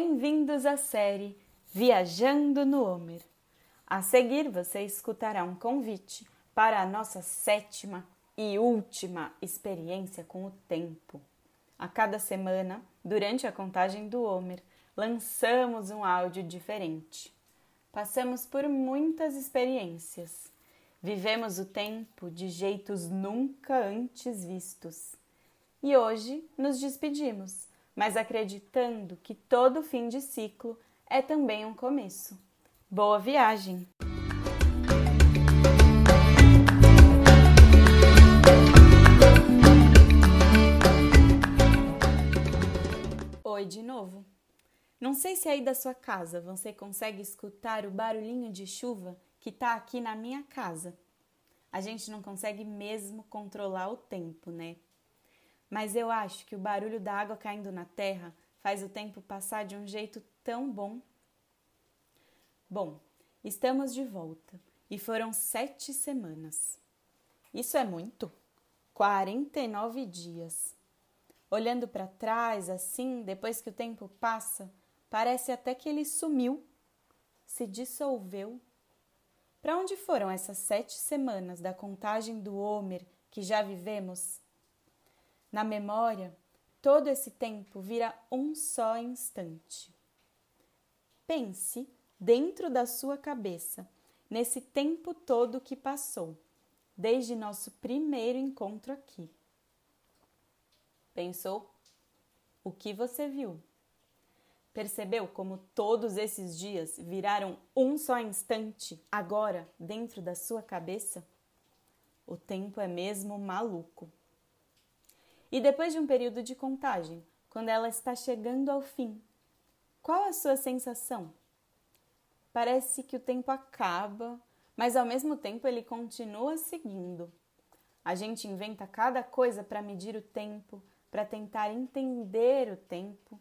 Bem-vindos à série Viajando no Homer. A seguir, você escutará um convite para a nossa sétima e última experiência com o tempo. A cada semana, durante a contagem do Homer, lançamos um áudio diferente. Passamos por muitas experiências. Vivemos o tempo de jeitos nunca antes vistos. E hoje nos despedimos mas acreditando que todo fim de ciclo é também um começo. Boa viagem! Oi de novo. Não sei se aí da sua casa você consegue escutar o barulhinho de chuva que tá aqui na minha casa. A gente não consegue mesmo controlar o tempo, né? Mas eu acho que o barulho da água caindo na terra faz o tempo passar de um jeito tão bom. Bom, estamos de volta e foram sete semanas. Isso é muito? 49 dias. Olhando para trás, assim, depois que o tempo passa, parece até que ele sumiu, se dissolveu. Para onde foram essas sete semanas da contagem do Homer que já vivemos? Na memória, todo esse tempo vira um só instante. Pense dentro da sua cabeça nesse tempo todo que passou, desde nosso primeiro encontro aqui. Pensou? O que você viu? Percebeu como todos esses dias viraram um só instante agora dentro da sua cabeça? O tempo é mesmo maluco. E depois de um período de contagem, quando ela está chegando ao fim, qual a sua sensação? Parece que o tempo acaba, mas ao mesmo tempo ele continua seguindo. A gente inventa cada coisa para medir o tempo, para tentar entender o tempo,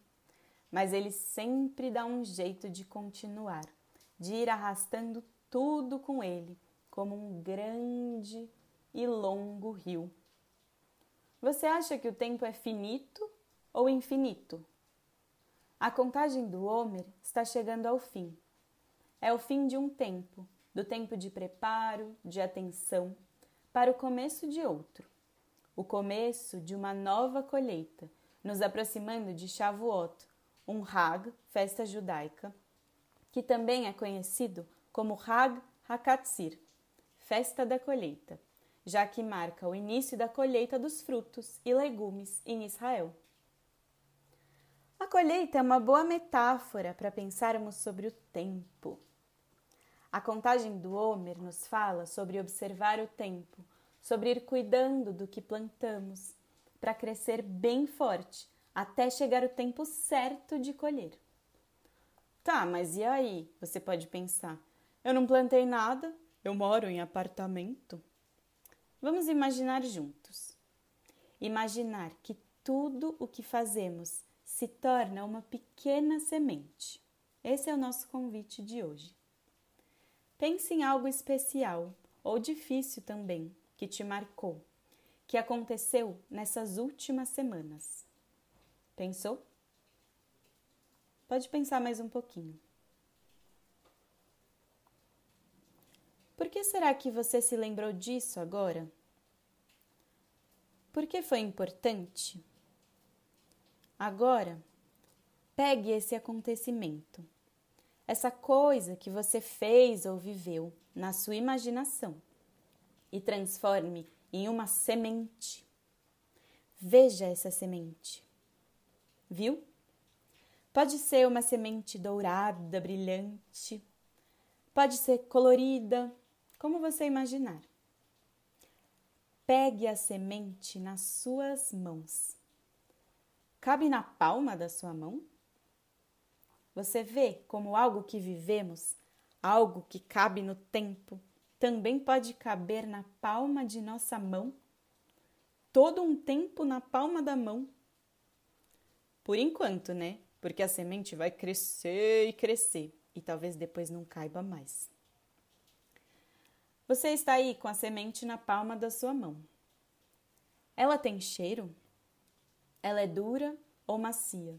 mas ele sempre dá um jeito de continuar, de ir arrastando tudo com ele, como um grande e longo rio. Você acha que o tempo é finito ou infinito? A contagem do Homer está chegando ao fim. É o fim de um tempo, do tempo de preparo, de atenção, para o começo de outro. O começo de uma nova colheita, nos aproximando de Shavuot, um Hag, festa judaica, que também é conhecido como Hag Hakatzir, festa da colheita já que marca o início da colheita dos frutos e legumes em Israel. A colheita é uma boa metáfora para pensarmos sobre o tempo. A contagem do Homer nos fala sobre observar o tempo, sobre ir cuidando do que plantamos, para crescer bem forte até chegar o tempo certo de colher. Tá, mas e aí? Você pode pensar. Eu não plantei nada, eu moro em apartamento. Vamos imaginar juntos. Imaginar que tudo o que fazemos se torna uma pequena semente. Esse é o nosso convite de hoje. Pense em algo especial ou difícil também que te marcou, que aconteceu nessas últimas semanas. Pensou? Pode pensar mais um pouquinho. Por que será que você se lembrou disso agora? Por que foi importante? Agora, pegue esse acontecimento, essa coisa que você fez ou viveu na sua imaginação e transforme em uma semente. Veja essa semente. Viu? Pode ser uma semente dourada, brilhante, pode ser colorida, como você imaginar. Pegue a semente nas suas mãos. Cabe na palma da sua mão? Você vê como algo que vivemos, algo que cabe no tempo, também pode caber na palma de nossa mão? Todo um tempo na palma da mão. Por enquanto, né? Porque a semente vai crescer e crescer e talvez depois não caiba mais. Você está aí com a semente na palma da sua mão. Ela tem cheiro? Ela é dura ou macia?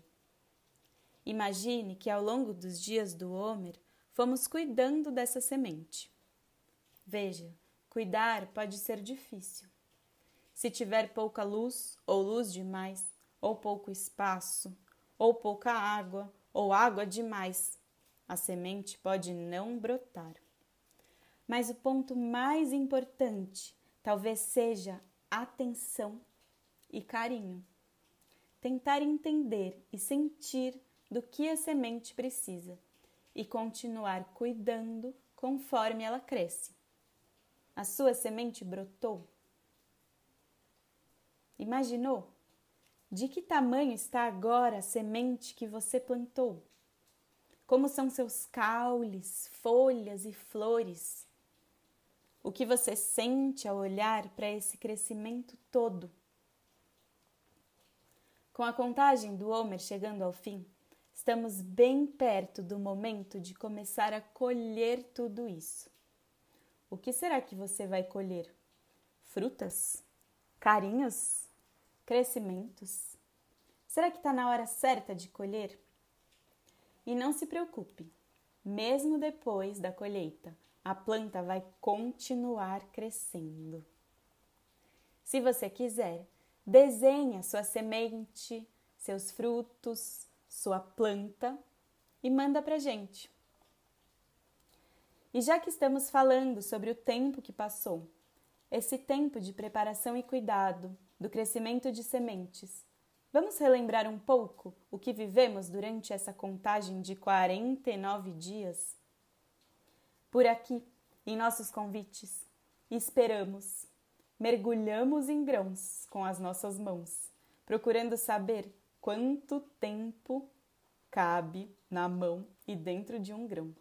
Imagine que ao longo dos dias do Homer fomos cuidando dessa semente. Veja, cuidar pode ser difícil. Se tiver pouca luz, ou luz demais, ou pouco espaço, ou pouca água, ou água demais, a semente pode não brotar. Mas o ponto mais importante talvez seja atenção e carinho. Tentar entender e sentir do que a semente precisa e continuar cuidando conforme ela cresce. A sua semente brotou? Imaginou? De que tamanho está agora a semente que você plantou? Como são seus caules, folhas e flores? O que você sente ao olhar para esse crescimento todo? Com a contagem do Homer chegando ao fim, Estamos bem perto do momento de começar a colher tudo isso. O que será que você vai colher? Frutas? Carinhos? Crescimentos? Será que está na hora certa de colher? E não se preocupe, mesmo depois da colheita, a planta vai continuar crescendo. Se você quiser, desenhe sua semente, seus frutos, sua planta e manda para gente. E já que estamos falando sobre o tempo que passou, esse tempo de preparação e cuidado, do crescimento de sementes, vamos relembrar um pouco o que vivemos durante essa contagem de 49 dias? Por aqui, em nossos convites, esperamos, mergulhamos em grãos com as nossas mãos, procurando saber quanto tempo cabe na mão e dentro de um grão.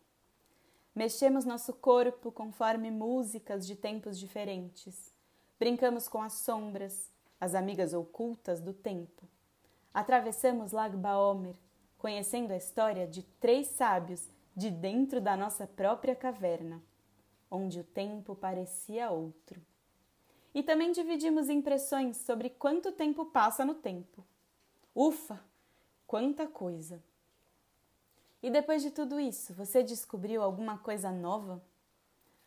Mexemos nosso corpo conforme músicas de tempos diferentes. Brincamos com as sombras, as amigas ocultas do tempo. Atravessamos Lag Baomer, conhecendo a história de três sábios de dentro da nossa própria caverna, onde o tempo parecia outro. E também dividimos impressões sobre quanto tempo passa no tempo. Ufa! Quanta coisa! E depois de tudo isso, você descobriu alguma coisa nova?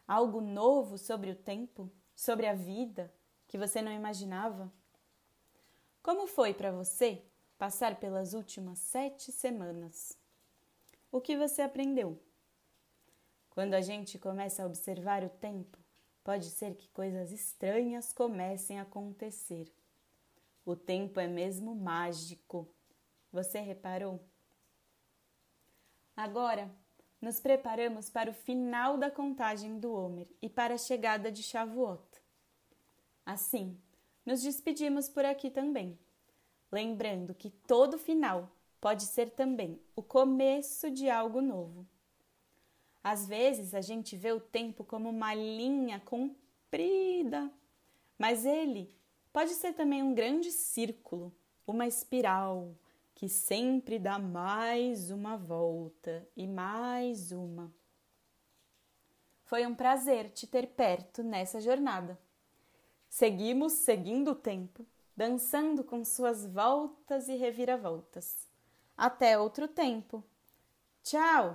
Algo novo sobre o tempo, sobre a vida, que você não imaginava? Como foi para você passar pelas últimas sete semanas? O que você aprendeu? Quando a gente começa a observar o tempo, pode ser que coisas estranhas comecem a acontecer. O tempo é mesmo mágico. Você reparou? Agora, nos preparamos para o final da contagem do Homer e para a chegada de Shavuot. Assim, nos despedimos por aqui também, lembrando que todo final pode ser também o começo de algo novo. Às vezes a gente vê o tempo como uma linha comprida, mas ele Pode ser também um grande círculo, uma espiral que sempre dá mais uma volta e mais uma. Foi um prazer te ter perto nessa jornada. Seguimos seguindo o tempo, dançando com suas voltas e reviravoltas. Até outro tempo. Tchau!